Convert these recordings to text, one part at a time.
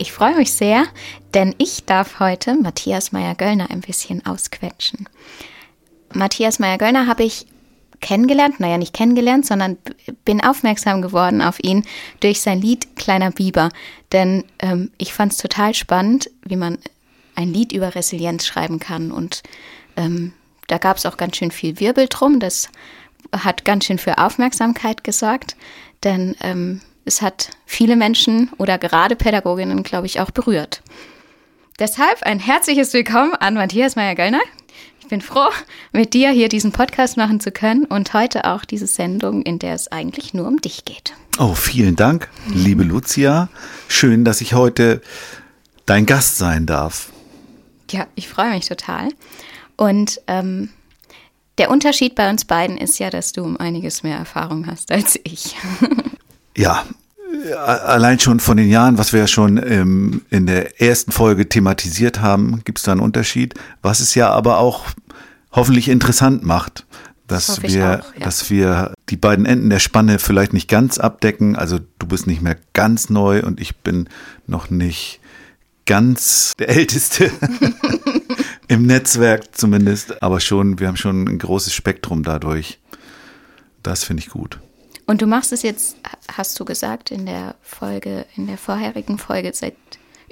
Ich freue mich sehr, denn ich darf heute Matthias Meyer-Göllner ein bisschen ausquetschen. Matthias Meyer-Göllner habe ich kennengelernt, naja, nicht kennengelernt, sondern bin aufmerksam geworden auf ihn durch sein Lied Kleiner Biber. Denn ähm, ich fand es total spannend, wie man ein Lied über Resilienz schreiben kann. Und ähm, da gab es auch ganz schön viel Wirbel drum. Das hat ganz schön für Aufmerksamkeit gesorgt, denn ähm, es hat viele Menschen oder gerade Pädagoginnen, glaube ich, auch berührt. Deshalb ein herzliches Willkommen an Matthias Meyer-Göllner. Ich bin froh, mit dir hier diesen Podcast machen zu können und heute auch diese Sendung, in der es eigentlich nur um dich geht. Oh, vielen Dank, liebe Lucia. Schön, dass ich heute dein Gast sein darf. Ja, ich freue mich total. Und ähm, der Unterschied bei uns beiden ist ja, dass du um einiges mehr Erfahrung hast als ich. Ja, allein schon von den Jahren, was wir ja schon ähm, in der ersten Folge thematisiert haben, gibt es da einen Unterschied, was es ja aber auch hoffentlich interessant macht, dass Das wir, auch, ja. dass wir die beiden Enden der Spanne vielleicht nicht ganz abdecken. Also du bist nicht mehr ganz neu und ich bin noch nicht ganz der Älteste im Netzwerk zumindest, aber schon, wir haben schon ein großes Spektrum dadurch. Das finde ich gut. Und du machst es jetzt, hast du gesagt, in der Folge, in der vorherigen Folge seit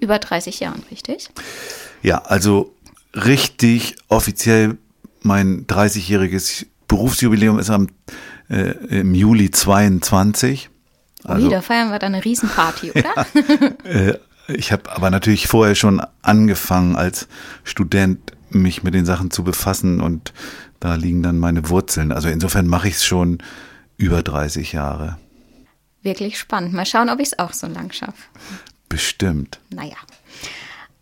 über 30 Jahren, richtig? Ja, also richtig offiziell mein 30-jähriges Berufsjubiläum ist am, äh, im Juli 22. Also, Ui, da feiern wir dann eine Riesenparty, oder? äh, ich habe aber natürlich vorher schon angefangen als Student mich mit den Sachen zu befassen und da liegen dann meine Wurzeln. Also insofern mache ich es schon über 30 Jahre. Wirklich spannend. Mal schauen, ob ich es auch so lang schaffe. Bestimmt. Naja.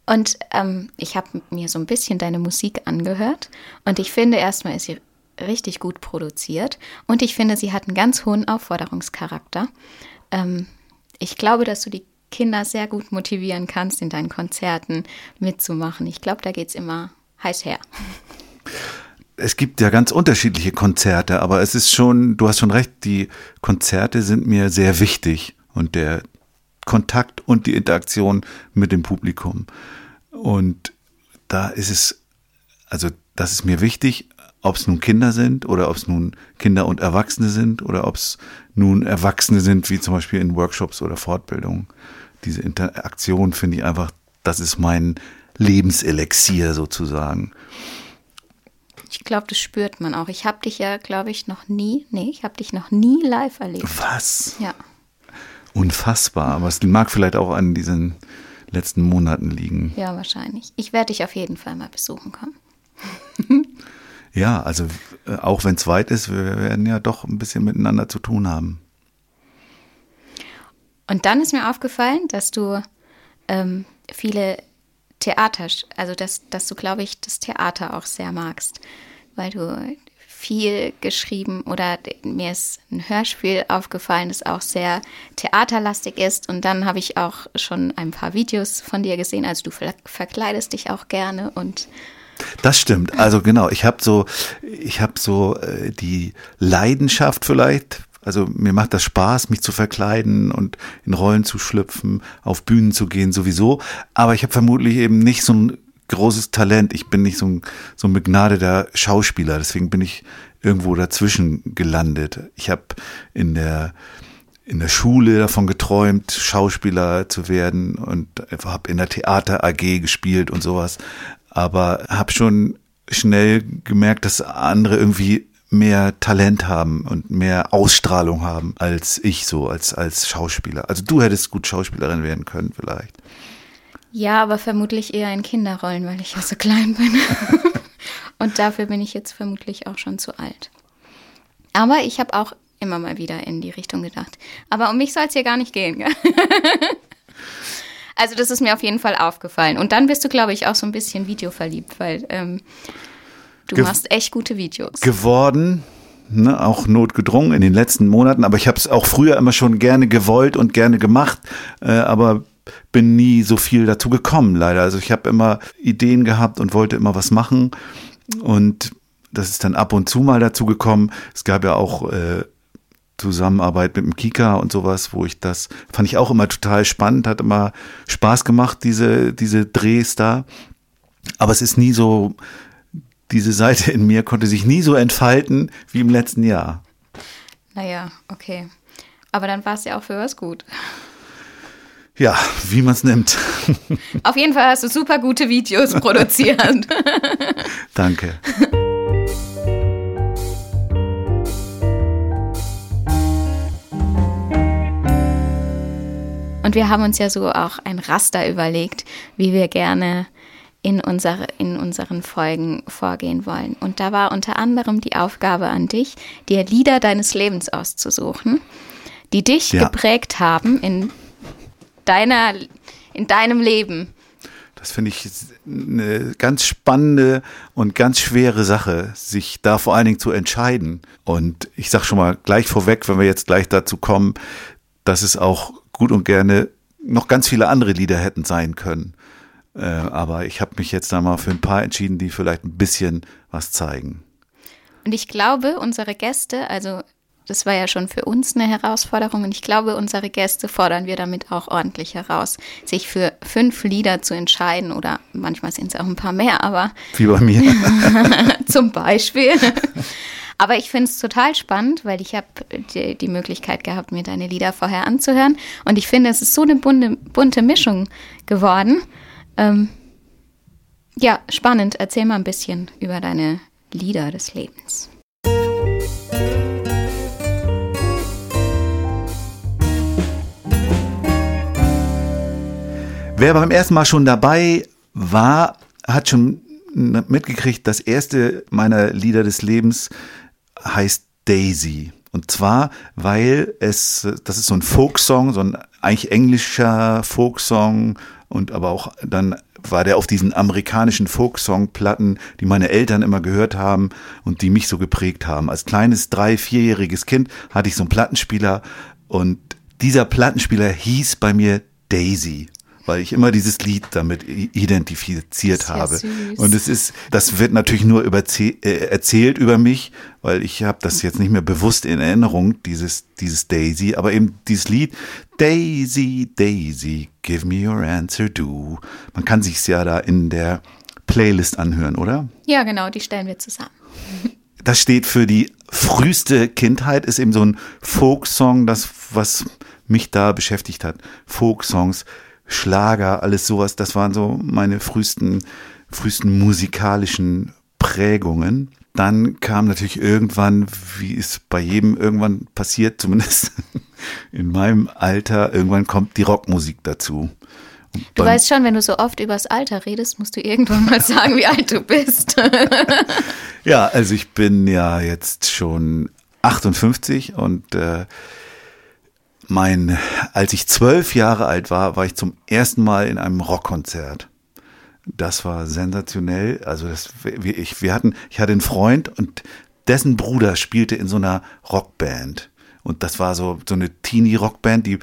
Und ähm, ich habe mir so ein bisschen deine Musik angehört und ich finde erstmal ist sie richtig gut produziert und ich finde, sie hat einen ganz hohen Aufforderungscharakter. Ähm, ich glaube, dass du die Kinder sehr gut motivieren kannst, in deinen Konzerten mitzumachen. Ich glaube, da geht es immer heiß her. es gibt ja ganz unterschiedliche Konzerte, aber es ist schon, du hast schon recht, die Konzerte sind mir sehr wichtig und der Kontakt und die Interaktion mit dem Publikum. Und da ist es, also das ist mir wichtig, ob es nun Kinder sind oder ob es nun Kinder und Erwachsene sind oder ob es nun Erwachsene sind, wie zum Beispiel in Workshops oder Fortbildungen. Diese Interaktion finde ich einfach, das ist mein Lebenselixier sozusagen. Ich glaube, das spürt man auch. Ich habe dich ja, glaube ich, noch nie, nee, ich habe dich noch nie live erlebt. Was? Ja. Unfassbar. Aber es mag vielleicht auch an diesen letzten Monaten liegen. Ja, wahrscheinlich. Ich werde dich auf jeden Fall mal besuchen kommen. Ja, also äh, auch wenn es weit ist, wir werden ja doch ein bisschen miteinander zu tun haben. Und dann ist mir aufgefallen, dass du ähm, viele Theater, also dass, dass du, glaube ich, das Theater auch sehr magst, weil du viel geschrieben oder mir ist ein Hörspiel aufgefallen, das auch sehr theaterlastig ist. Und dann habe ich auch schon ein paar Videos von dir gesehen. Also du ver verkleidest dich auch gerne und Das stimmt. Also genau, ich habe so, ich habe so äh, die Leidenschaft vielleicht. Also mir macht das Spaß, mich zu verkleiden und in Rollen zu schlüpfen, auf Bühnen zu gehen sowieso. Aber ich habe vermutlich eben nicht so ein großes Talent. Ich bin nicht so ein, so ein begnadeter Schauspieler. Deswegen bin ich irgendwo dazwischen gelandet. Ich habe in der in der Schule davon geträumt, Schauspieler zu werden und habe in der Theater AG gespielt und sowas. Aber habe schon schnell gemerkt, dass andere irgendwie mehr Talent haben und mehr Ausstrahlung haben als ich so als als Schauspieler. Also du hättest gut Schauspielerin werden können vielleicht. Ja, aber vermutlich eher in Kinderrollen, weil ich ja so klein bin. Und dafür bin ich jetzt vermutlich auch schon zu alt. Aber ich habe auch immer mal wieder in die Richtung gedacht. Aber um mich soll es hier gar nicht gehen. Also das ist mir auf jeden Fall aufgefallen. Und dann bist du, glaube ich, auch so ein bisschen videoverliebt, weil ähm, du machst echt gute Videos. Geworden, ne, auch notgedrungen in den letzten Monaten, aber ich habe es auch früher immer schon gerne gewollt und gerne gemacht, äh, aber bin nie so viel dazu gekommen, leider. Also ich habe immer Ideen gehabt und wollte immer was machen und das ist dann ab und zu mal dazu gekommen. Es gab ja auch äh, Zusammenarbeit mit dem Kika und sowas, wo ich das fand ich auch immer total spannend, hat immer Spaß gemacht, diese, diese Drehs da. Aber es ist nie so, diese Seite in mir konnte sich nie so entfalten wie im letzten Jahr. Naja, okay. Aber dann war es ja auch für was gut. Ja, wie man es nimmt. Auf jeden Fall hast du super gute Videos produziert. Danke. Und wir haben uns ja so auch ein Raster überlegt, wie wir gerne in, unsere, in unseren Folgen vorgehen wollen. Und da war unter anderem die Aufgabe an dich, dir Lieder deines Lebens auszusuchen, die dich Ja. geprägt haben in deiner, in deinem Leben. Das finde ich eine ganz spannende und ganz schwere Sache, sich da vor allen Dingen zu entscheiden. Und ich sage schon mal gleich vorweg, wenn wir jetzt gleich dazu kommen, dass es auch gut und gerne noch ganz viele andere Lieder hätten sein können. Äh, aber ich habe mich jetzt da mal für ein paar entschieden, die vielleicht ein bisschen was zeigen. Und ich glaube, unsere Gäste, also das war ja schon für uns eine Herausforderung und ich glaube, unsere Gäste fordern wir damit auch ordentlich heraus, sich für fünf Lieder zu entscheiden oder manchmal sind es auch ein paar mehr, aber Wie bei mir. zum Beispiel. Aber ich finde es total spannend, weil ich habe die, die Möglichkeit gehabt, mir deine Lieder vorher anzuhören. Und ich finde, es ist so eine bunte, bunte Mischung geworden. Ähm, ja, spannend. Erzähl mal ein bisschen über deine Lieder des Lebens. Wer beim ersten Mal schon dabei war, hat schon mitgekriegt, das erste meiner Lieder des Lebens heißt Daisy. Und zwar, weil es, das ist so ein Folksong, so ein eigentlich englischer Folksong und aber auch dann war der auf diesen amerikanischen Folksong-Platten, die meine Eltern immer gehört haben und die mich so geprägt haben. Als kleines drei-, vierjähriges Kind hatte ich so einen Plattenspieler und dieser Plattenspieler hieß bei mir Daisy weil ich immer dieses Lied damit identifiziert habe. süß. Und es ist, das wird natürlich nur überzäh- äh, erzählt über mich, weil ich habe das jetzt nicht mehr bewusst in Erinnerung, dieses, dieses Daisy, aber eben dieses Lied, Daisy, Daisy, give me your answer, do. Man kann sich's ja da in der Playlist anhören, oder? Ja, genau, die stellen wir zusammen. Das steht für die früheste Kindheit, ist eben so ein Folksong, das, was mich da beschäftigt hat. Folksongs, Schlager, alles sowas, das waren so meine frühesten, frühesten musikalischen Prägungen. Dann kam natürlich irgendwann, wie es bei jedem irgendwann passiert, zumindest in meinem Alter, irgendwann kommt die Rockmusik dazu. Du weißt schon, wenn du so oft übers Alter redest, musst du irgendwann mal sagen, wie alt du bist. Ja, also ich bin ja jetzt schon 58 und äh, mein, als ich zwölf Jahre alt war, war ich zum ersten Mal in einem Rockkonzert. Das war sensationell. Also das, wir, ich, wir hatten, ich hatte einen Freund und dessen Bruder spielte in so einer Rockband. Und das war so, so eine Teenie-Rockband, die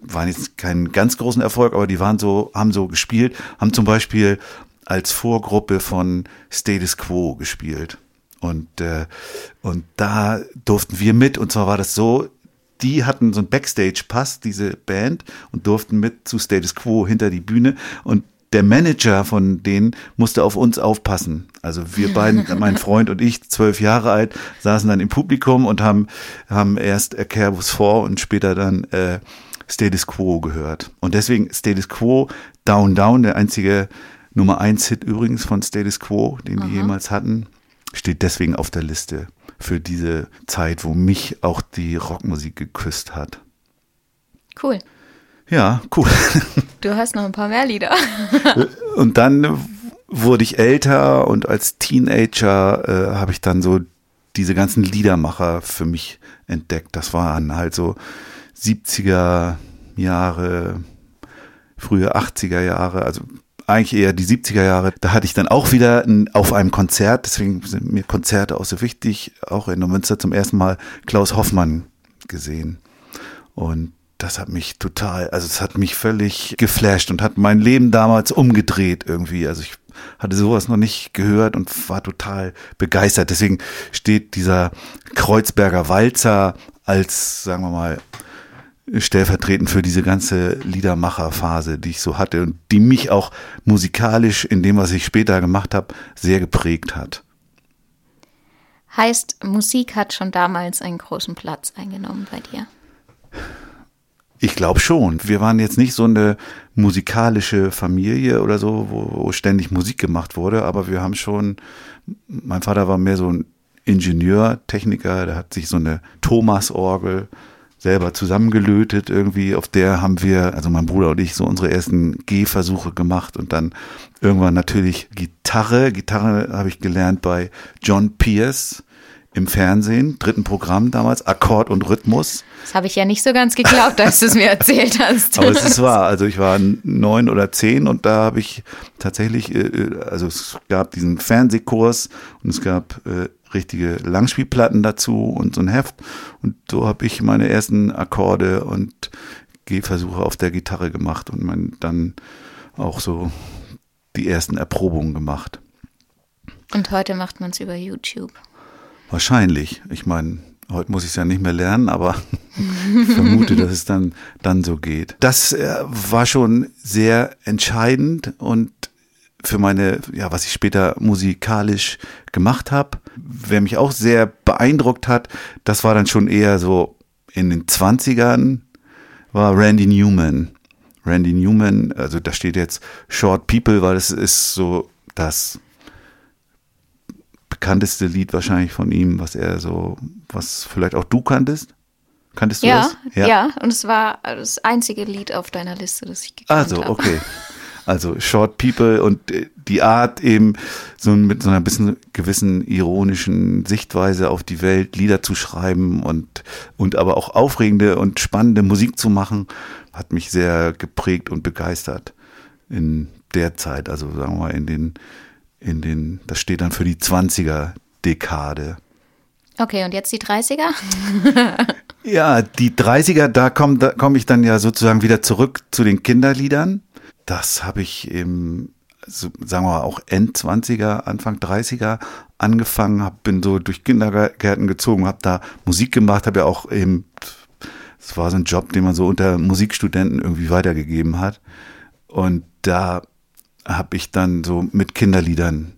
waren jetzt keinen ganz großen Erfolg, aber die waren so, haben so gespielt, haben zum Beispiel als Vorgruppe von Status Quo gespielt. Und, äh, und da durften wir mit, und zwar war das so, die hatten so einen Backstage-Pass, diese Band, und durften mit zu Status Quo hinter die Bühne. Und der Manager von denen musste auf uns aufpassen. Also wir beiden, mein Freund und ich, zwölf Jahre alt, saßen dann im Publikum und haben, haben erst Kerbus vor und später dann äh, Status Quo gehört. Und deswegen Status Quo, Down Down, der einzige Nummer eins Hit übrigens von Status Quo, den die jemals hatten, steht deswegen auf der Liste für diese Zeit, wo mich auch die Rockmusik geküsst hat. Cool. Ja, cool. Du hast noch ein paar mehr Lieder. Und dann wurde ich älter und als Teenager äh, habe ich dann so diese ganzen Liedermacher für mich entdeckt. Das waren halt so 70er Jahre, frühe 80er Jahre, also eigentlich eher die 70er Jahre. Da hatte ich dann auch wieder ein, auf einem Konzert, deswegen sind mir Konzerte auch so wichtig, auch in Neumünster zum ersten Mal Klaus Hoffmann gesehen. Und das hat mich total, also es hat mich völlig geflasht und hat mein Leben damals umgedreht irgendwie. Also ich hatte sowas noch nicht gehört und war total begeistert. Deswegen steht dieser Kreuzberger Walzer als, sagen wir mal, stellvertretend für diese ganze Liedermacherphase, die ich so hatte und die mich auch musikalisch in dem, was ich später gemacht habe, sehr geprägt hat. Heißt, Musik hat schon damals einen großen Platz eingenommen bei dir? Ich glaube schon. Wir waren jetzt nicht so eine musikalische Familie oder so, wo, wo ständig Musik gemacht wurde, aber wir haben schon, mein Vater war mehr so ein Ingenieur, Techniker, der hat sich so eine Thomas-Orgel selber zusammengelötet irgendwie. Auf der haben wir, also mein Bruder und ich, so unsere ersten Gehversuche gemacht und dann irgendwann natürlich Gitarre. Gitarre habe ich gelernt bei John Pierce im Fernsehen, dritten Programm damals, Akkord und Rhythmus. Das habe ich ja nicht so ganz geglaubt, als du es mir erzählt hast. Aber es ist wahr. Also ich war neun oder zehn und da habe ich tatsächlich, äh, äh, also es gab diesen Fernsehkurs und es gab äh, richtige Langspielplatten dazu und so ein Heft. Und so habe ich meine ersten Akkorde und Gehversuche auf der Gitarre gemacht und mein, dann auch so die ersten Erprobungen gemacht. Und heute macht man es über YouTube. Wahrscheinlich. Ich meine, heute muss ich es ja nicht mehr lernen, aber ich vermute, dass es dann, dann so geht. Das äh, war schon sehr entscheidend und für meine, ja, was ich später musikalisch gemacht habe. Wer mich auch sehr beeindruckt hat, das war dann schon eher so in den 20ern, war Randy Newman. Randy Newman, also da steht jetzt Short People, weil es ist so das bekannteste Lied wahrscheinlich von ihm, was er so, was vielleicht auch du kanntest. Kanntest du ja, das? Ja, ja, und es war das einzige Lied auf deiner Liste, das ich gekannt Also, habe. okay. Also Short People und die Art eben so mit so einer bisschen gewissen ironischen Sichtweise auf die Welt Lieder zu schreiben und und aber auch aufregende und spannende Musik zu machen, hat mich sehr geprägt und begeistert in der Zeit, also sagen wir mal in den in den das steht dann für die 20er Dekade. Okay, und jetzt die 30er? Ja, die 30er, da komme da komm ich dann ja sozusagen wieder zurück zu den Kinderliedern. Das habe ich im, sagen wir mal, auch End-20er, Anfang 30er angefangen, hab, bin so durch Kindergärten gezogen, habe da Musik gemacht, habe ja auch eben, es war so ein Job, den man so unter Musikstudenten irgendwie weitergegeben hat. Und da habe ich dann so mit Kinderliedern,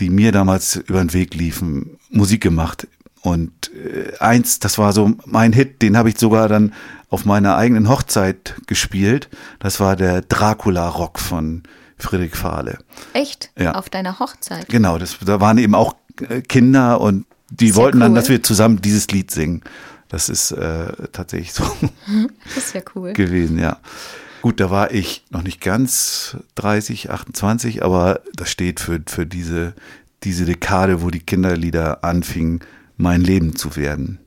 die mir damals über den Weg liefen, Musik gemacht. Und äh, eins, das war so mein Hit, den habe ich sogar dann auf meiner eigenen Hochzeit gespielt. Das war der Dracula-Rock von Friedrich Fahle. Echt? Ja. Auf deiner Hochzeit? Genau, das, da waren eben auch äh, Kinder und die Sehr wollten dann, cool. dass wir zusammen dieses Lied singen. Das ist äh, tatsächlich so Das ist ja cool. gewesen, ja. Gut, da war ich noch nicht ganz 30, 28, aber das steht für, für diese, diese Dekade, wo die Kinderlieder anfingen, mein Leben zu werden.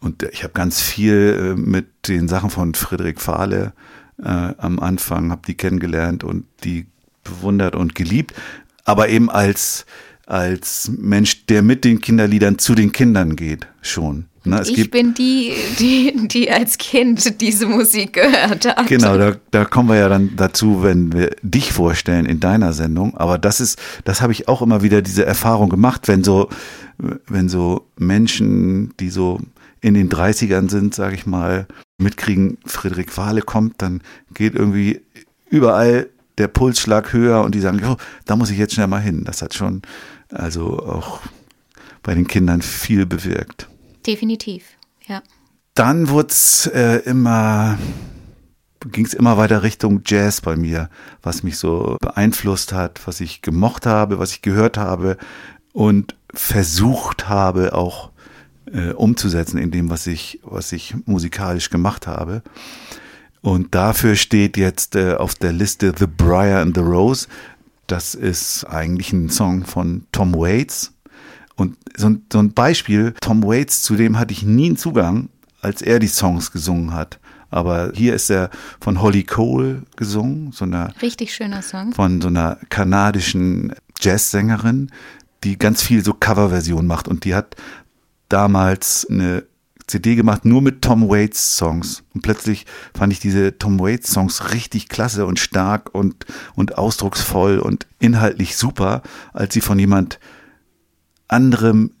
Und ich habe ganz viel äh, mit den Sachen von Friedrich Fahle äh, am Anfang, habe die kennengelernt und die bewundert und geliebt, aber eben als, als Mensch, der mit den Kinderliedern zu den Kindern geht, schon. Ne, ich bin die, die, die als Kind diese Musik gehört hat. Genau, da, da kommen wir ja dann dazu, wenn wir dich vorstellen in deiner Sendung. Aber das ist, das habe ich auch immer wieder diese Erfahrung gemacht, wenn so, wenn so Menschen, die so in den 30ern sind, sage ich mal, mitkriegen, Friedrich Wahle kommt, dann geht irgendwie überall der Pulsschlag höher und die sagen, oh, da muss ich jetzt schnell mal hin. Das hat schon also auch bei den Kindern viel bewirkt. Definitiv, ja. Dann wurde es äh, immer, ging es immer weiter Richtung Jazz bei mir, was mich so beeinflusst hat, was ich gemocht habe, was ich gehört habe und versucht habe auch äh, umzusetzen in dem, was ich, was ich musikalisch gemacht habe. Und dafür steht jetzt äh, auf der Liste The Briar and the Rose. Das ist eigentlich ein Song von Tom Waits. Und so, ein- so ein Beispiel, Tom Waits, zu dem hatte ich nie einen Zugang, als er die Songs gesungen hat. Aber hier ist er von Holly Cole gesungen, so einer Richtig schöner Song. von so einer kanadischen Jazzsängerin, die ganz viel so Coverversion macht und die hat damals eine CD gemacht nur mit Tom Waits Songs und plötzlich fand ich diese Tom Waits Songs richtig klasse und stark und und ausdrucksvoll und inhaltlich super, als sie von jemand anderem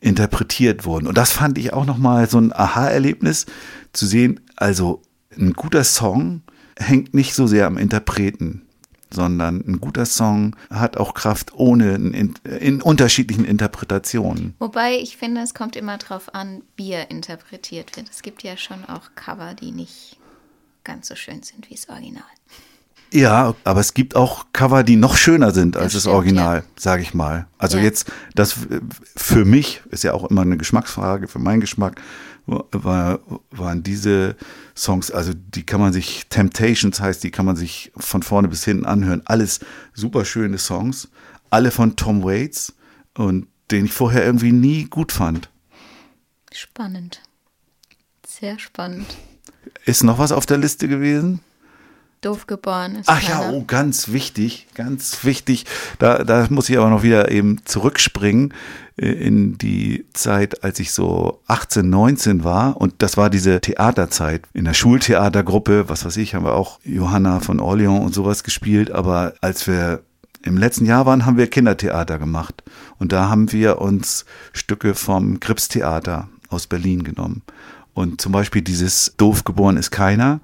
interpretiert wurden. Und das fand ich auch nochmal so ein Aha-Erlebnis, zu sehen, also ein guter Song hängt nicht so sehr am Interpreten, sondern ein guter Song hat auch Kraft ohne in, in unterschiedlichen Interpretationen. Wobei ich finde, es kommt immer drauf an, wie er interpretiert wird. Es gibt ja schon auch Cover, die nicht ganz so schön sind wie das Original. Ja, aber es gibt auch Cover, die noch schöner sind als das stimmt, Original, sage ich mal. Also Ja. jetzt, das für mich ist ja auch immer eine Geschmacksfrage, für meinen Geschmack war, waren diese Songs, also die kann man sich, Temptations heißt, die kann man sich von vorne bis hinten anhören. Alles super schöne Songs, alle von Tom Waits und den ich vorher irgendwie nie gut fand. Spannend. Sehr spannend. Ist noch was auf der Liste gewesen? Doof geboren ist Ach ja, keiner. oh, ganz wichtig, ganz wichtig. Da, da muss ich aber noch wieder eben zurückspringen äh, in die Zeit, als ich so 18, 19 war. Und das war diese Theaterzeit. In der Schultheatergruppe, was weiß ich, haben wir auch Johanna von Orleans und sowas gespielt. Aber als wir im letzten Jahr waren, haben wir Kindertheater gemacht. Und da haben wir uns Stücke vom Krips-Theater aus Berlin genommen. Und zum Beispiel dieses Doof geboren ist keiner,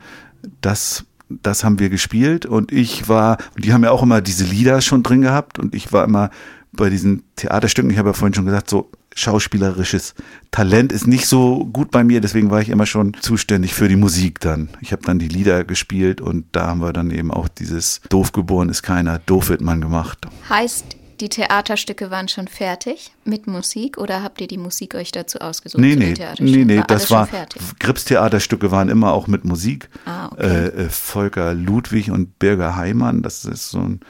das, das haben wir gespielt. Und ich war, die haben ja auch immer diese Lieder schon drin gehabt. Und ich war immer bei diesen Theaterstücken, ich habe ja vorhin schon gesagt, so schauspielerisches Talent ist nicht so gut bei mir, deswegen war ich immer schon zuständig für die Musik dann. Ich habe dann die Lieder gespielt und da haben wir dann eben auch dieses Doof geboren ist keiner, doof wird man gemacht. Heißt, die Theaterstücke waren schon fertig mit Musik oder habt ihr die Musik euch dazu ausgesucht? Nee, nee, nee, nee, alles das war, fertig. Grips-Theaterstücke waren immer auch mit Musik. Ah, okay. äh, äh, Volker Ludwig und Birger Heimann, das ist so ein,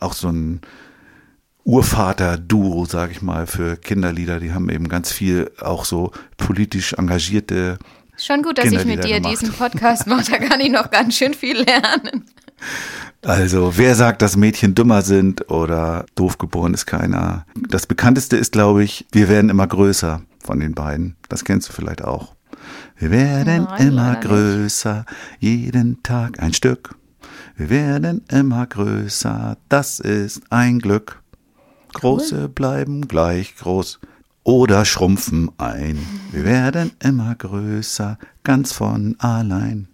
auch so ein Urvater-Duo, sag ich mal, für Kinderlieder. Die haben eben ganz viel auch so politisch engagierte Schon gut, dass ich mit dir gemacht. diesen Podcast mache, da kann ich noch ganz schön viel lernen. Also, wer sagt, dass Mädchen dümmer sind oder doof geboren ist keiner? Das bekannteste ist, glaube ich, wir werden immer größer von den beiden. Das kennst du vielleicht auch. Wir werden Nein, immer größer, jeden Tag ein Stück. Wir werden immer größer, das ist ein Glück. Große bleiben gleich groß oder schrumpfen ein. Wir werden immer größer, ganz von allein.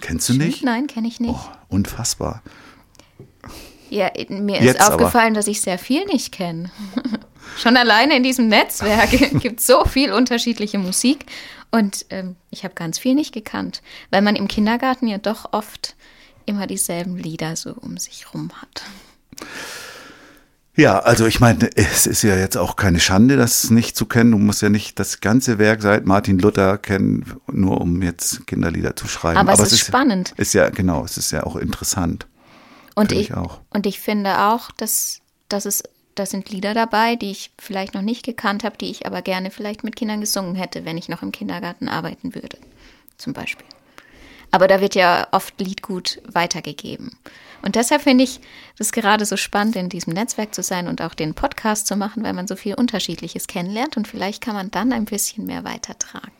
Kennst du nicht? Nein, kenne ich nicht. Oh, unfassbar. Ja, mir ist Jetzt aber. aufgefallen, dass ich sehr viel nicht kenne. Schon alleine in diesem Netzwerk gibt es so viel unterschiedliche Musik und ähm, ich habe ganz viel nicht gekannt, weil man im Kindergarten ja doch oft immer dieselben Lieder so um sich rum hat. Ja, also ich meine, es ist ja jetzt auch keine Schande, das nicht zu kennen. Du musst ja nicht das ganze Werk seit Martin Luther kennen, nur um jetzt Kinderlieder zu schreiben. Aber es ist spannend. Ist ja, genau, es ist ja auch interessant. Und ich, ich auch. und ich finde auch, dass, dass es, da sind Lieder dabei, die ich vielleicht noch nicht gekannt habe, die ich aber gerne vielleicht mit Kindern gesungen hätte, wenn ich noch im Kindergarten arbeiten würde, zum Beispiel. Aber da wird ja oft Liedgut weitergegeben. Und deshalb finde ich das gerade so spannend, in diesem Netzwerk zu sein und auch den Podcast zu machen, weil man so viel Unterschiedliches kennenlernt und vielleicht kann man dann ein bisschen mehr weitertragen.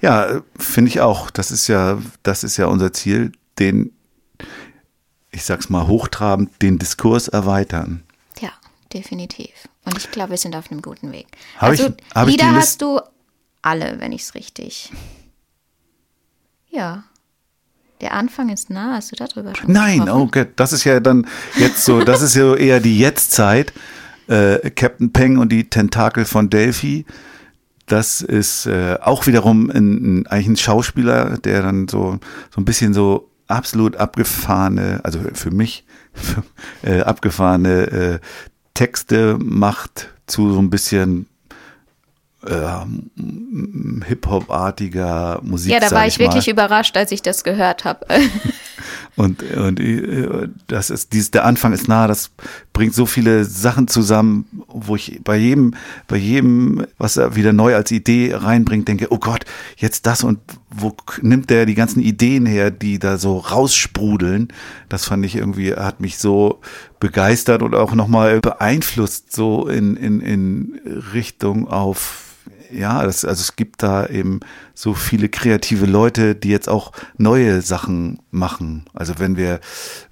Ja, finde ich auch. Das ist ja, das ist ja unser Ziel, den, ich sag's mal hochtrabend, den Diskurs erweitern. Ja, definitiv. Und ich glaube, wir sind auf einem guten Weg. Hab ich- also ich Lieder List- hast du alle, wenn ich es richtig. Ja. Der Anfang ist nah, hast du darüber schon Nein, gesprochen? okay, das ist ja dann jetzt so, das ist ja eher die Jetztzeit. Äh, Captain Peng und die Tentakel von Delphi. Das ist äh, auch wiederum ein, ein, eigentlich ein Schauspieler, der dann so, so ein bisschen so absolut abgefahrene, also für mich äh, abgefahrene äh, Texte macht zu so ein bisschen äh, Hip-Hop-artiger Musik. Ja, da war ich mal. wirklich überrascht, als ich das gehört habe. Und, und äh, das ist dieses, der Anfang ist nah, das bringt so viele Sachen zusammen, wo ich bei jedem, bei jedem, was er wieder neu als Idee reinbringt, denke, oh Gott, jetzt das und wo nimmt der die ganzen Ideen her, die da so raussprudeln? Das fand ich irgendwie, hat mich so begeistert und auch nochmal beeinflusst, so in, in, in Richtung auf ja, das, also es gibt da eben so viele kreative Leute, die jetzt auch neue Sachen machen. Also wenn wir,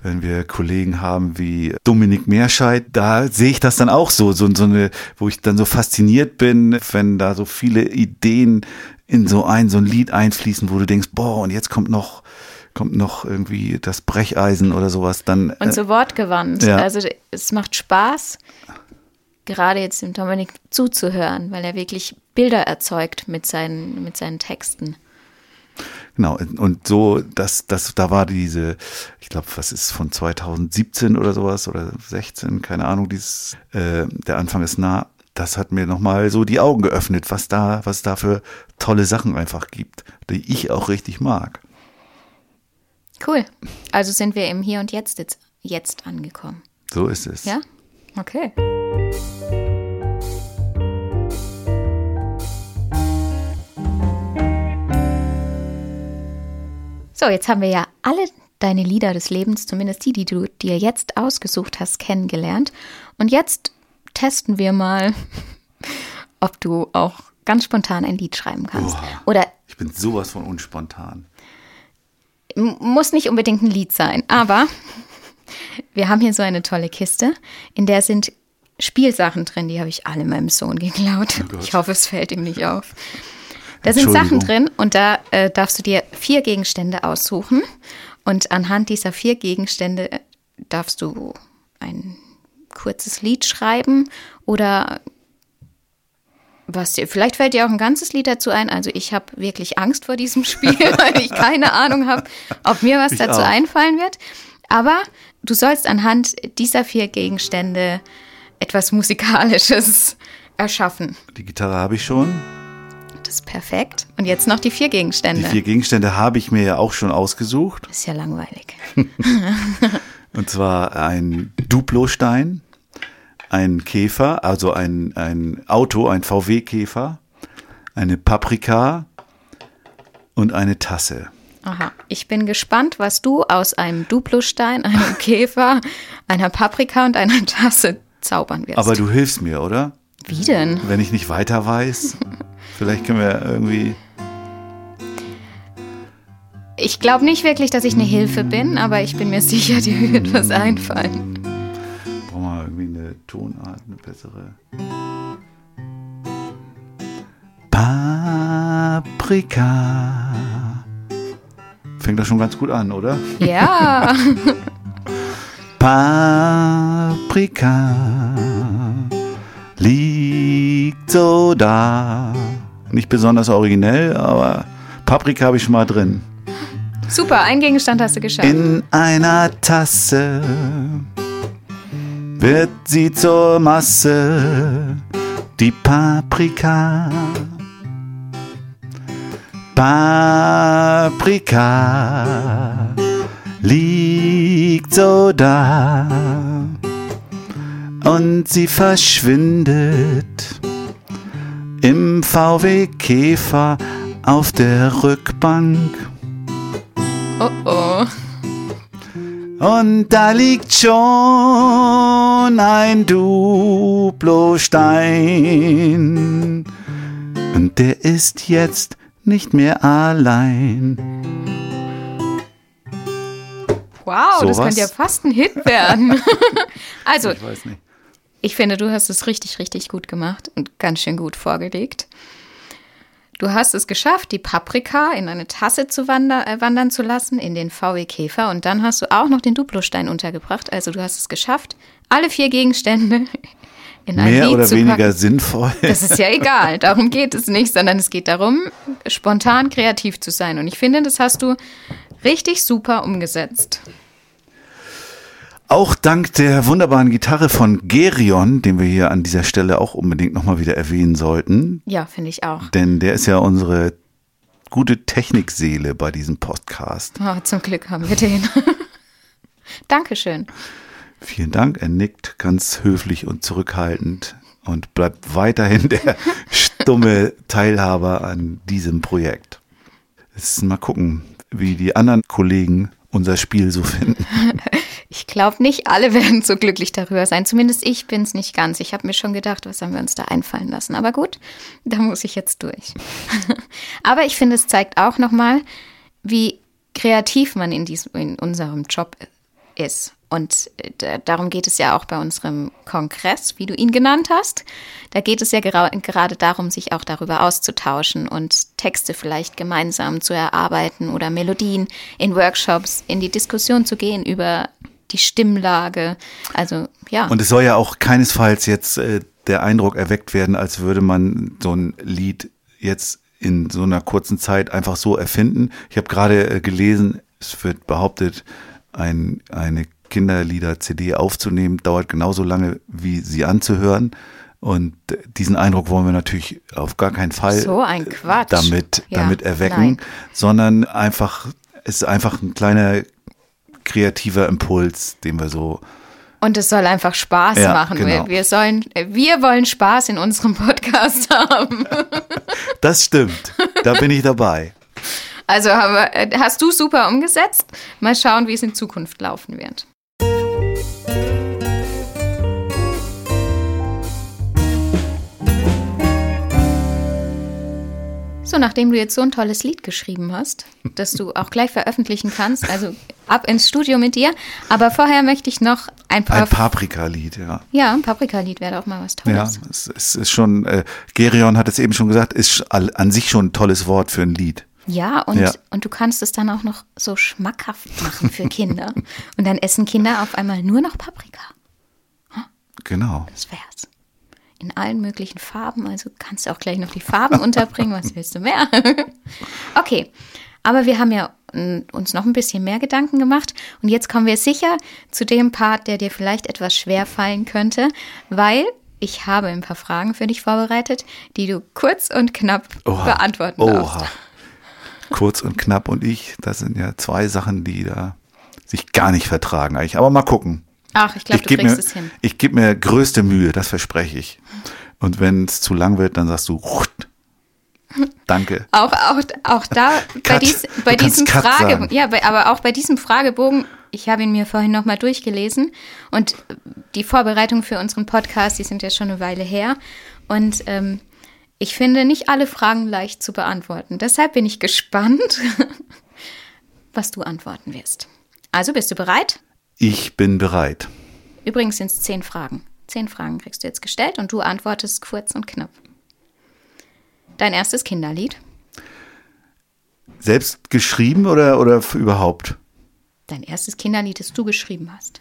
wenn wir Kollegen haben wie Dominik Meerscheid, da sehe ich das dann auch so, so, so eine, wo ich dann so fasziniert bin, wenn da so viele Ideen in so ein, so ein Lied einfließen, wo du denkst, boah, und jetzt kommt noch, kommt noch irgendwie das Brecheisen oder sowas, dann. Und so wortgewandt. ja. Also es macht Spaß, gerade jetzt dem Dominik zuzuhören, weil er wirklich Bilder erzeugt mit seinen, mit seinen Texten. Genau, und so, das, das, da war diese, ich glaube, was ist von 2017 oder sowas oder 16, keine Ahnung, dieses, äh, der Anfang ist nah. Das hat mir nochmal so die Augen geöffnet, was da, was da für tolle Sachen einfach gibt, die ich auch richtig mag. Cool. Also sind wir im Hier und Jetzt jetzt, jetzt angekommen. So ist es. Ja? Okay. So, jetzt haben wir ja alle deine Lieder des Lebens, zumindest die, die du dir jetzt ausgesucht hast, kennengelernt. Und jetzt testen wir mal, ob du auch ganz spontan ein Lied schreiben kannst. Boah. Oder Ich bin sowas von unspontan. Muss nicht unbedingt ein Lied sein, aber wir haben hier so eine tolle Kiste, in der sind Spielsachen drin, die habe ich alle meinem Sohn geklaut. Gott. ich hoffe, es fällt ihm nicht auf. Da sind Sachen drin und da äh, darfst du dir vier Gegenstände aussuchen und anhand dieser vier Gegenstände äh, darfst du ein kurzes Lied schreiben oder was dir, vielleicht fällt dir auch ein ganzes Lied dazu ein. Also ich habe wirklich Angst vor diesem Spiel, weil ich keine Ahnung habe, ob mir was Ich dazu auch. einfallen wird. Aber du sollst anhand dieser vier Gegenstände etwas Musikalisches erschaffen. Die Gitarre habe ich schon. Das ist perfekt. Und jetzt noch die vier Die Gegenstände. vier Gegenstände habe ich mir ja auch schon ausgesucht. ist ja langweilig. Und zwar ein Duplostein, ein Käfer, also ein, ein Auto, ein VW-Käfer, eine Paprika und eine Tasse. Aha. Ich bin gespannt, was du aus einem Duplostein, einem Käfer, einer Paprika und einer Tasse zaubern wirst. Aber du hilfst mir, oder? Wie denn? Wenn ich nicht weiter weiß, vielleicht können wir irgendwie. Ich glaube nicht wirklich, dass ich eine Hilfe bin, aber ich bin mir sicher, dir wird was einfallen. Tonart, eine bessere. Paprika. Fängt das schon ganz gut an, oder? Ja. Paprika liegt so da. Nicht besonders originell, aber Paprika habe ich schon mal drin. Super, ein Gegenstand hast du geschafft. In einer Tasse wird sie zur Masse, die Paprika. Paprika liegt so da und sie verschwindet im VW Käfer auf der Rückbank. Oh oh. Und da liegt schon ein Duplostein. Und der ist jetzt nicht mehr allein. Wow, das Sowas? könnte ja fast ein Hit werden. also, Ich weiß nicht. ich finde, du hast es richtig, richtig gut gemacht und ganz schön gut vorgelegt. Du hast es geschafft, die Paprika in eine Tasse zu wander äh, wandern zu lassen, in den VW-Käfer. Und dann hast du auch noch den Duplostein untergebracht. Also du hast es geschafft, alle vier Gegenstände in ein Mehr Lied oder weniger packen. sinnvoll. Das ist ja egal, darum geht es nicht, sondern es geht darum, spontan kreativ zu sein. Und ich finde, das hast du richtig super umgesetzt. Auch dank der wunderbaren Gitarre von Gerion, den wir hier an dieser Stelle auch unbedingt nochmal wieder erwähnen sollten. Ja, finde ich auch. Denn der ist ja unsere gute Technikseele bei diesem Podcast. Oh, zum Glück haben wir den. Dankeschön. Vielen Dank. Er nickt ganz höflich und zurückhaltend und bleibt weiterhin der stumme Teilhaber an diesem Projekt. Jetzt mal gucken, wie die anderen Kollegen unser Spiel so finden. Ich glaube, nicht alle werden so glücklich darüber sein. Zumindest ich bin es nicht ganz. Ich habe mir schon gedacht, was haben wir uns da einfallen lassen. Aber gut, da muss ich jetzt durch. Aber ich finde, es zeigt auch nochmal, wie kreativ man in, diesem, in unserem Job ist. Und äh, darum geht es ja auch bei unserem Kongress, wie du ihn genannt hast. Da geht es ja gera gerade darum, sich auch darüber auszutauschen und Texte vielleicht gemeinsam zu erarbeiten oder Melodien in Workshops in die Diskussion zu gehen über die Stimmlage. Also ja. Und es soll ja auch keinesfalls jetzt äh, der Eindruck erweckt werden, als würde man so ein Lied jetzt in so einer kurzen Zeit einfach so erfinden. Ich habe gerade äh, gelesen, es wird behauptet, ein, eine Kinderlieder-CD aufzunehmen, dauert genauso lange, wie sie anzuhören. Und diesen Eindruck wollen wir natürlich auf gar keinen Fall so ein Quatsch. damit, Ja, damit erwecken, nein. sondern einfach, es ist einfach ein kleiner kreativer Impuls, den wir so Und es soll einfach Spaß Ja, machen. genau. Wir, wir sollen, wir wollen Spaß in unserem Podcast haben. Das stimmt. Da bin ich dabei. Also äh, hast du super umgesetzt. Mal schauen, wie es in Zukunft laufen wird. So, nachdem du jetzt so ein tolles Lied geschrieben hast, das du auch gleich veröffentlichen kannst, also ab ins Studio mit dir. Aber vorher möchte ich noch ein paar. Ein Paprika-Lied, ja. ja, ein Paprika-Lied wäre doch mal was Ja, Tolles. es, es ist schon, äh, Gerion hat es eben schon gesagt, ist an sich schon ein tolles Wort für ein Lied. Ja, und, Ja. und du kannst es dann auch noch so schmackhaft machen für Kinder. und dann essen Kinder auf einmal nur noch Paprika. Genau. Das wär's. In allen möglichen Farben, also kannst du auch gleich noch die Farben unterbringen. Was willst du mehr? okay, aber wir haben ja mm, uns noch ein bisschen mehr Gedanken gemacht und jetzt kommen wir sicher zu dem Part, der dir vielleicht etwas schwer fallen könnte, weil ich habe ein paar Fragen für dich vorbereitet, die du kurz und knapp Oha. beantworten darfst. Oha. Kurz und knapp und ich, das sind ja zwei Sachen, die da sich gar nicht vertragen eigentlich. Aber mal gucken. Ach, ich glaube, du kriegst mir, es hin. Ich gebe mir größte Mühe, das verspreche ich. Und wenn es zu lang wird, dann sagst du, danke. Auch, auch, auch da bei, dies, bei diesem Cut Frage, sagen. ja, bei, aber auch bei diesem Fragebogen, ich habe ihn mir vorhin nochmal durchgelesen und die Vorbereitung für unseren Podcast, die sind ja schon eine Weile her und ähm, ich finde nicht alle Fragen leicht zu beantworten. Deshalb bin ich gespannt, was du antworten wirst. Also bist du bereit? Ich bin bereit. Übrigens sind es zehn Fragen. Zehn Fragen kriegst du jetzt gestellt und du antwortest kurz und knapp. Dein erstes Kinderlied? Selbst geschrieben oder, oder überhaupt? Dein erstes Kinderlied, das du geschrieben hast.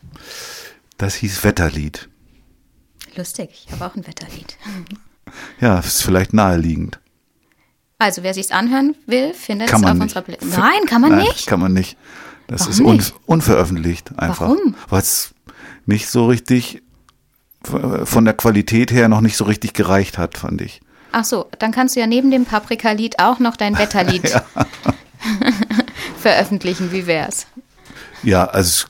Das hieß Wetterlied. Lustig, ich habe auch ein Wetterlied. Ja, ist vielleicht naheliegend. Also, wer sich's anhören will, findet Kann es auf nicht. unserer Playlist. Nein, kann man Nein, nicht. Kann man nicht. Das Warum ist un nicht? unveröffentlicht einfach. Warum? Weil es nicht so richtig von der Qualität her noch nicht so richtig gereicht hat, fand ich. Ach so, dann kannst du ja neben dem Paprika-Lied auch noch dein Wetterlied veröffentlichen. Wie wär's? Ja, also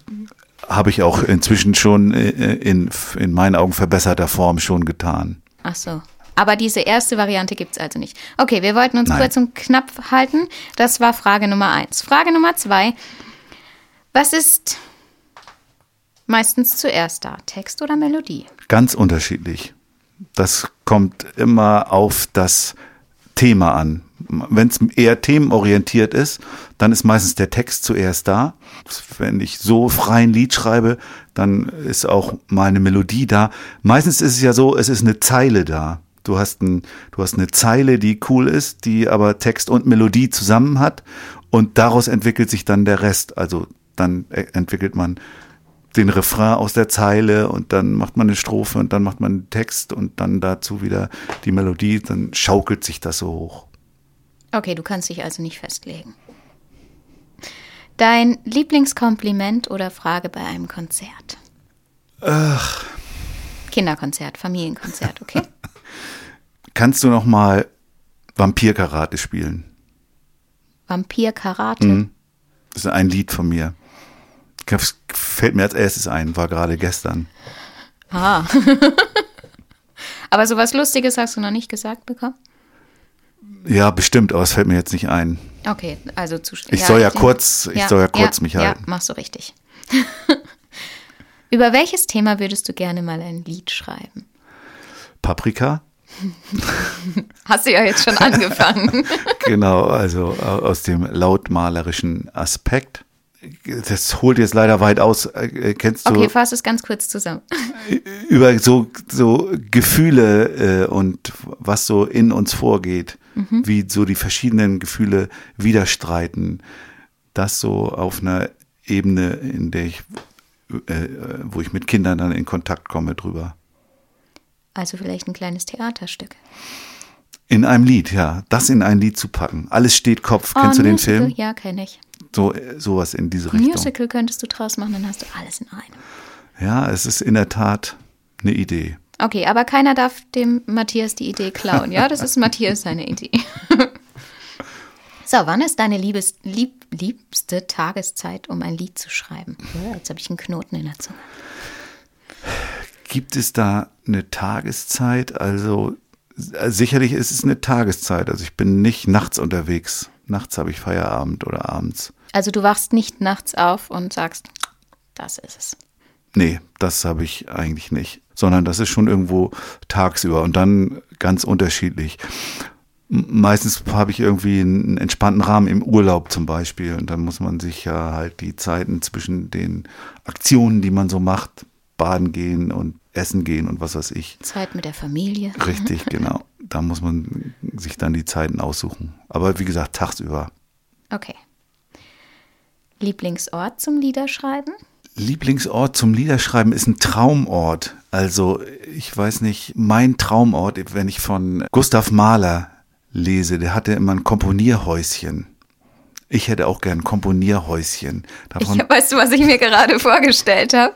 habe ich auch inzwischen schon äh, in, in meinen Augen verbesserter Form schon getan. Ach so. Aber diese erste Variante gibt's also nicht. Okay, wir wollten uns Nein. kurz und knapp halten. Das war Frage Nummer eins. Frage Nummer zwei. Was ist meistens zuerst da? Text oder Melodie? Ganz unterschiedlich. Das kommt immer auf das Thema an. Wenn es eher themenorientiert ist, dann ist meistens der Text zuerst da. Wenn ich so frei ein Lied schreibe, dann ist auch mal eine Melodie da. Meistens ist es ja so, es ist eine Zeile da. Du hast, ein, du hast eine Zeile, die cool ist, die aber Text und Melodie zusammen hat. Und daraus entwickelt sich dann der Rest. Also dann e- entwickelt man den Refrain aus der Zeile und dann macht man eine Strophe und dann macht man einen Text und dann dazu wieder die Melodie, dann schaukelt sich das so hoch. Okay, du kannst dich also nicht festlegen. Dein Lieblingskompliment oder Frage bei einem Konzert? Ach. Kinderkonzert, Familienkonzert, okay? Kannst du noch mal Vampirkarate spielen? Vampir Karate. Mhm. Das ist ein Lied von mir. Das fällt mir als erstes ein, war gerade gestern. Ah. aber sowas Lustiges hast du noch nicht gesagt bekommen? Ja, bestimmt, aber es fällt mir jetzt nicht ein. Okay, also zu Ich soll ja kurz, ich soll ja kurz mich Ja, halten. machst du richtig. Über welches Thema würdest du gerne mal ein Lied schreiben? Paprika? Hast du ja jetzt schon angefangen. Genau, also aus dem lautmalerischen Aspekt. Das holt jetzt leider weit aus. Äh, Kennst du Okay, fass es ganz kurz zusammen. über so, so Gefühle äh, und was so in uns vorgeht, wie so die verschiedenen Gefühle widerstreiten, das so auf einer Ebene, in der ich, äh, wo ich mit Kindern dann in Kontakt komme drüber. Also vielleicht ein kleines Theaterstück. In einem Lied, ja, das in ein Lied zu packen. Alles steht Kopf. Kennst Oh, du den? Film? Ja, kenne ich. So, äh, sowas in diese Richtung. Musical könntest du draus machen, dann hast du alles in einem. Ja, es ist in der Tat eine Idee. Okay, aber keiner darf dem Matthias die Idee klauen. Ja, das ist Matthias seine Idee. So, wann ist deine liebes, lieb, liebste Tageszeit, um ein Lied zu schreiben? Ja, jetzt habe ich einen Knoten in der Zunge. Gibt es da eine Tageszeit? Also äh, sicherlich ist es eine Tageszeit. Also ich bin nicht nachts unterwegs. Nachts habe ich Feierabend oder abends. Also du wachst nicht nachts auf und sagst, das ist es. Nee, das habe ich eigentlich nicht. Sondern das ist schon irgendwo tagsüber und dann ganz unterschiedlich. Meistens habe ich irgendwie einen entspannten Rahmen im Urlaub zum Beispiel. Und dann muss man sich ja halt die Zeiten zwischen den Aktionen, die man so macht, baden gehen und essen gehen und was weiß ich. Zeit mit der Familie. Richtig, genau. Da muss man sich dann die Zeiten aussuchen. Aber wie gesagt, tagsüber. Okay. Lieblingsort zum Liederschreiben? Lieblingsort zum Liederschreiben ist ein Traumort. Also ich weiß nicht, mein Traumort, wenn ich von Gustav Mahler lese, der hatte immer ein Komponierhäuschen. Ich hätte auch gern Komponierhäuschen. Davon, Ich, weißt du, was ich mir gerade vorgestellt habe?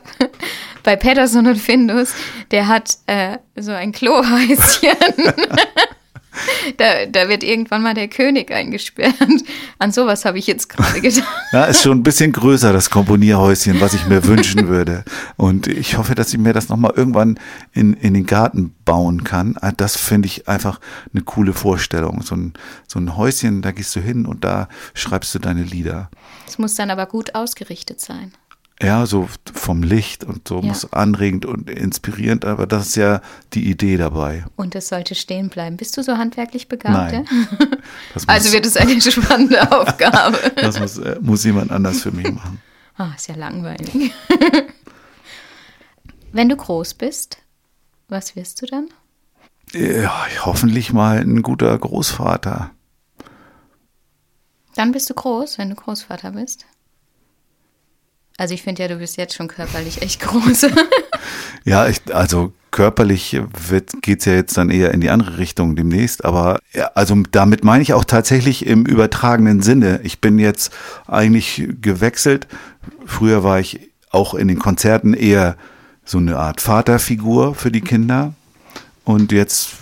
Bei Pedersen und Findus, der hat äh, so ein Klohäuschen. da, da wird irgendwann mal der König eingesperrt. An sowas habe ich jetzt gerade gedacht. ja, ist schon ein bisschen größer, das Komponierhäuschen, was ich mir wünschen würde. Und ich hoffe, dass ich mir das nochmal irgendwann in, in den Garten bauen kann. Ah, Das finde ich einfach eine coole Vorstellung. So ein, so ein Häuschen, da gehst du hin und da schreibst du deine Lieder. Es muss dann aber gut ausgerichtet sein. Ja, so vom Licht und so Ja. muss anregend und inspirierend, aber das ist ja die Idee dabei. Und es sollte stehen bleiben. Bist du so handwerklich begabt? Nein. Also wird es eine spannende Aufgabe. das muss, äh, muss jemand anders für mich machen. Ah, ist ja langweilig. Wenn du groß bist, was wirst du dann? Ja, hoffentlich mal ein guter Großvater. Dann bist du groß, wenn du Großvater bist. Also ich finde ja, du bist jetzt schon körperlich echt groß. Ja, ich, also körperlich geht es ja jetzt dann eher in die andere Richtung demnächst, aber ja, also damit meine ich auch tatsächlich im übertragenen Sinne. Ich bin jetzt eigentlich gewechselt. Früher war ich auch in den Konzerten eher so eine Art Vaterfigur für die Kinder und jetzt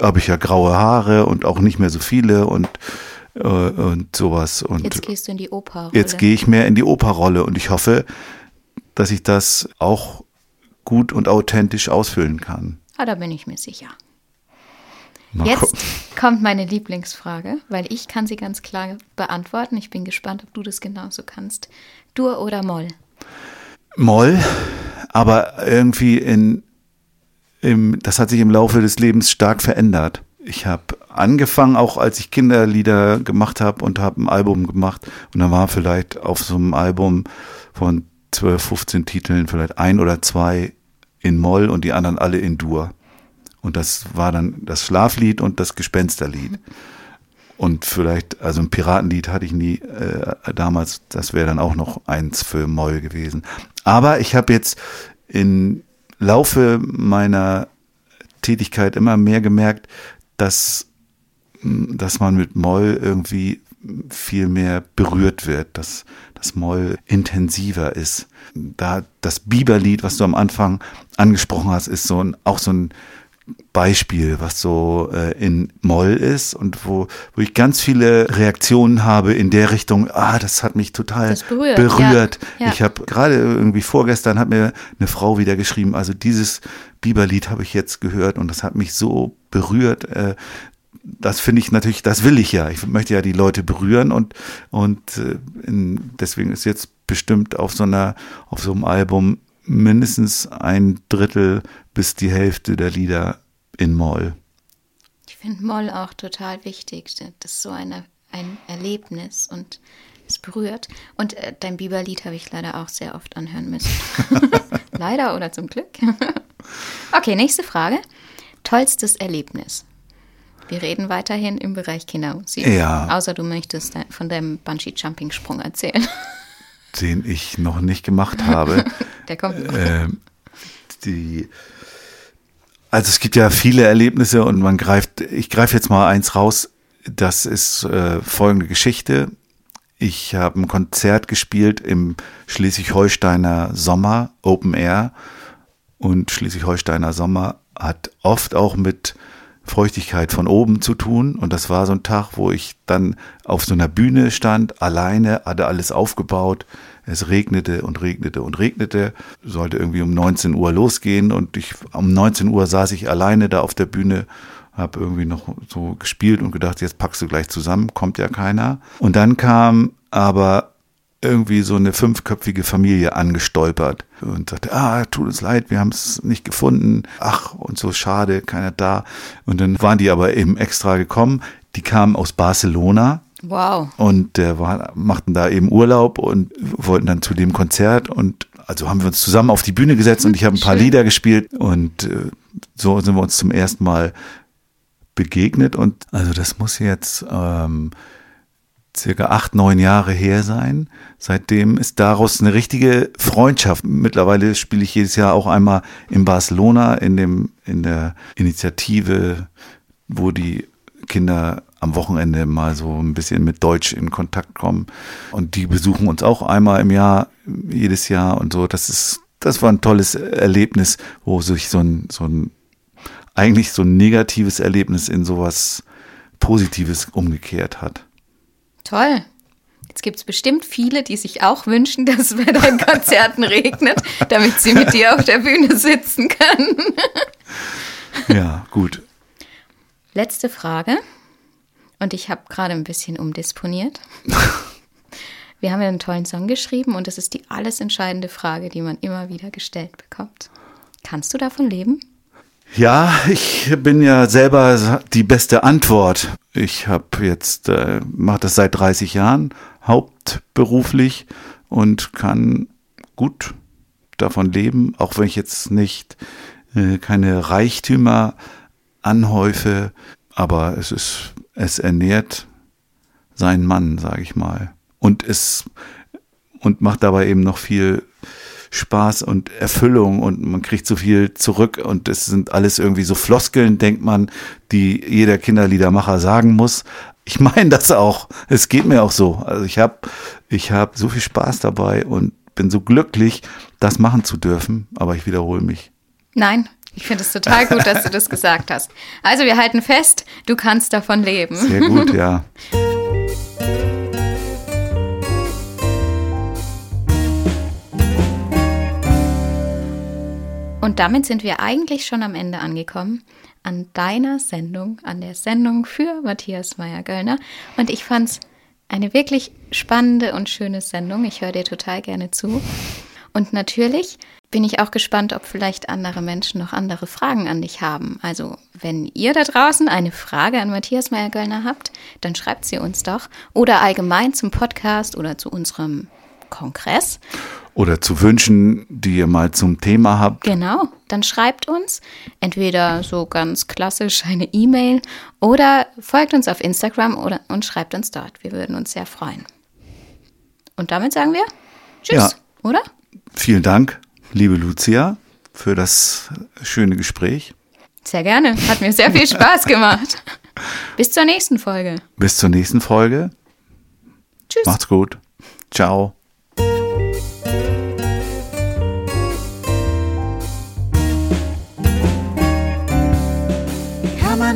habe ich ja graue Haare und auch nicht mehr so viele und äh, und sowas und Jetzt gehst du in die Oper. Jetzt gehe ich mehr in die Operrolle und ich hoffe, dass ich das auch gut und authentisch ausfüllen kann. Ah, da bin ich mir sicher. Mal Jetzt gucken. kommt meine Lieblingsfrage, weil ich kann sie ganz klar beantworten. Ich bin gespannt, ob du das genauso kannst. Dur oder Moll? Moll, aber irgendwie in, im, das hat sich im Laufe des Lebens stark verändert. Ich habe angefangen, auch als ich Kinderlieder gemacht habe und habe ein Album gemacht und da war vielleicht auf so einem Album von 12, 15 Titeln vielleicht ein oder zwei in Moll und die anderen alle in Dur. Und das war dann das Schlaflied und das Gespensterlied. Und vielleicht, also ein Piratenlied hatte ich nie äh, damals, das wäre dann auch noch eins für Moll gewesen. Aber ich habe jetzt im Laufe meiner Tätigkeit immer mehr gemerkt, dass, dass man mit Moll irgendwie viel mehr berührt wird, dass das Moll intensiver ist. Da das Biberlied, was du am Anfang angesprochen hast, ist so ein, auch so ein Beispiel, was so äh, in Moll ist und wo, wo ich ganz viele Reaktionen habe in der Richtung, ah, das hat mich total berührt, berührt. ja, ja. Ich habe gerade irgendwie vorgestern hat mir eine Frau wieder geschrieben, also dieses Biberlied habe ich jetzt gehört und das hat mich so berührt. Äh, das finde ich natürlich, das will ich ja. Ich möchte ja die Leute berühren und und äh, in, deswegen ist jetzt bestimmt auf so einer auf so einem Album mindestens ein Drittel bis die Hälfte der Lieder in Moll. Ich finde Moll auch total wichtig. Das ist so eine, ein Erlebnis und es berührt. Und äh, dein Biberlied habe ich leider auch sehr oft anhören müssen. leider oder zum Glück. Okay, nächste Frage. Tollstes Erlebnis. Wir reden weiterhin im Bereich Kindermusik. Ja. Außer du möchtest von deinem Bungee-Jumping-Sprung erzählen. den ich noch nicht gemacht habe. Der kommt noch. ähm, die, also es gibt ja viele Erlebnisse und man greift, ich greife jetzt mal eins raus. Das ist äh, folgende Geschichte. Ich habe ein Konzert gespielt im Schleswig-Holsteiner Sommer, Open Air. Und Schleswig-Holsteiner Sommer hat oft auch mit Feuchtigkeit von oben zu tun. Und das war so ein Tag, wo ich dann auf so einer Bühne stand, alleine, hatte alles aufgebaut. Es regnete und regnete und regnete. Sollte irgendwie um 19 Uhr losgehen. Und ich, um 19 Uhr saß ich alleine da auf der Bühne, habe irgendwie noch so gespielt und gedacht, jetzt packst du gleich zusammen, kommt ja keiner. Und dann kam aber irgendwie so eine fünfköpfige Familie angestolpert und sagte, ah, tut uns leid, wir haben es nicht gefunden. Ach, und so schade, keiner da. Und dann waren die aber eben extra gekommen. Die kamen aus Barcelona Wow. und äh, war, machten da eben Urlaub und wollten dann zu dem Konzert und also haben wir uns zusammen auf die Bühne gesetzt und ich habe ein paar Schön. Lieder gespielt und äh, so sind wir uns zum ersten Mal begegnet und also das muss jetzt ähm, circa acht, neun Jahre her sein. Seitdem ist daraus eine richtige Freundschaft. Mittlerweile spiele ich jedes Jahr auch einmal in Barcelona in dem, in der Initiative, wo die Kinder am Wochenende mal so ein bisschen mit Deutsch in Kontakt kommen. Und die besuchen uns auch einmal im Jahr, jedes Jahr und so. Das ist, das war ein tolles Erlebnis, wo sich so ein, so ein, eigentlich so ein negatives Erlebnis in sowas Positives umgekehrt hat. Toll. Jetzt gibt es bestimmt viele, die sich auch wünschen, dass es bei deinen Konzerten regnet, damit sie mit dir auf der Bühne sitzen können. Ja, gut. Letzte Frage. Und ich habe gerade ein bisschen umdisponiert. Wir haben ja einen tollen Song geschrieben und das ist die alles entscheidende Frage, die man immer wieder gestellt bekommt. Kannst du davon leben? Ja, ich bin ja selber die beste Antwort. Ich habe jetzt äh, mache das seit 30 Jahren hauptberuflich und kann gut davon leben, auch wenn ich jetzt nicht äh, keine Reichtümer anhäufe, aber es ist es ernährt seinen Mann, sage ich mal. Und es und macht dabei eben noch viel Spaß und Erfüllung und man kriegt so viel zurück und es sind alles irgendwie so Floskeln, denkt man, die jeder Kinderliedermacher sagen muss. Ich meine das auch. Es geht mir auch so. Also ich habe ich hab so viel Spaß dabei und bin so glücklich, das machen zu dürfen, aber ich wiederhole mich. Nein, ich finde es total gut, dass du das gesagt hast. Also wir halten fest, du kannst davon leben. Sehr gut, ja. Und damit sind wir eigentlich schon am Ende angekommen. An deiner Sendung, an der Sendung für Matthias Meyer-Göllner. Und ich fand es eine wirklich spannende und schöne Sendung. Ich höre dir total gerne zu. Und natürlich bin ich auch gespannt, ob vielleicht andere Menschen noch andere Fragen an dich haben. Also, wenn ihr da draußen eine Frage an Matthias Meyer-Göllner habt, dann schreibt sie uns doch. Oder allgemein zum Podcast oder zu unserem Kongress. Oder zu Wünschen, die ihr mal zum Thema habt. Genau, dann schreibt uns entweder so ganz klassisch eine E-Mail oder folgt uns auf Instagram oder, und schreibt uns dort. Wir würden uns sehr freuen. Und damit sagen wir Tschüss, Ja. oder? Vielen Dank, liebe Lucia, für das schöne Gespräch. Sehr gerne. Hat mir sehr viel Spaß gemacht. Bis zur nächsten Folge. Bis zur nächsten Folge. Tschüss. Macht's gut. Ciao.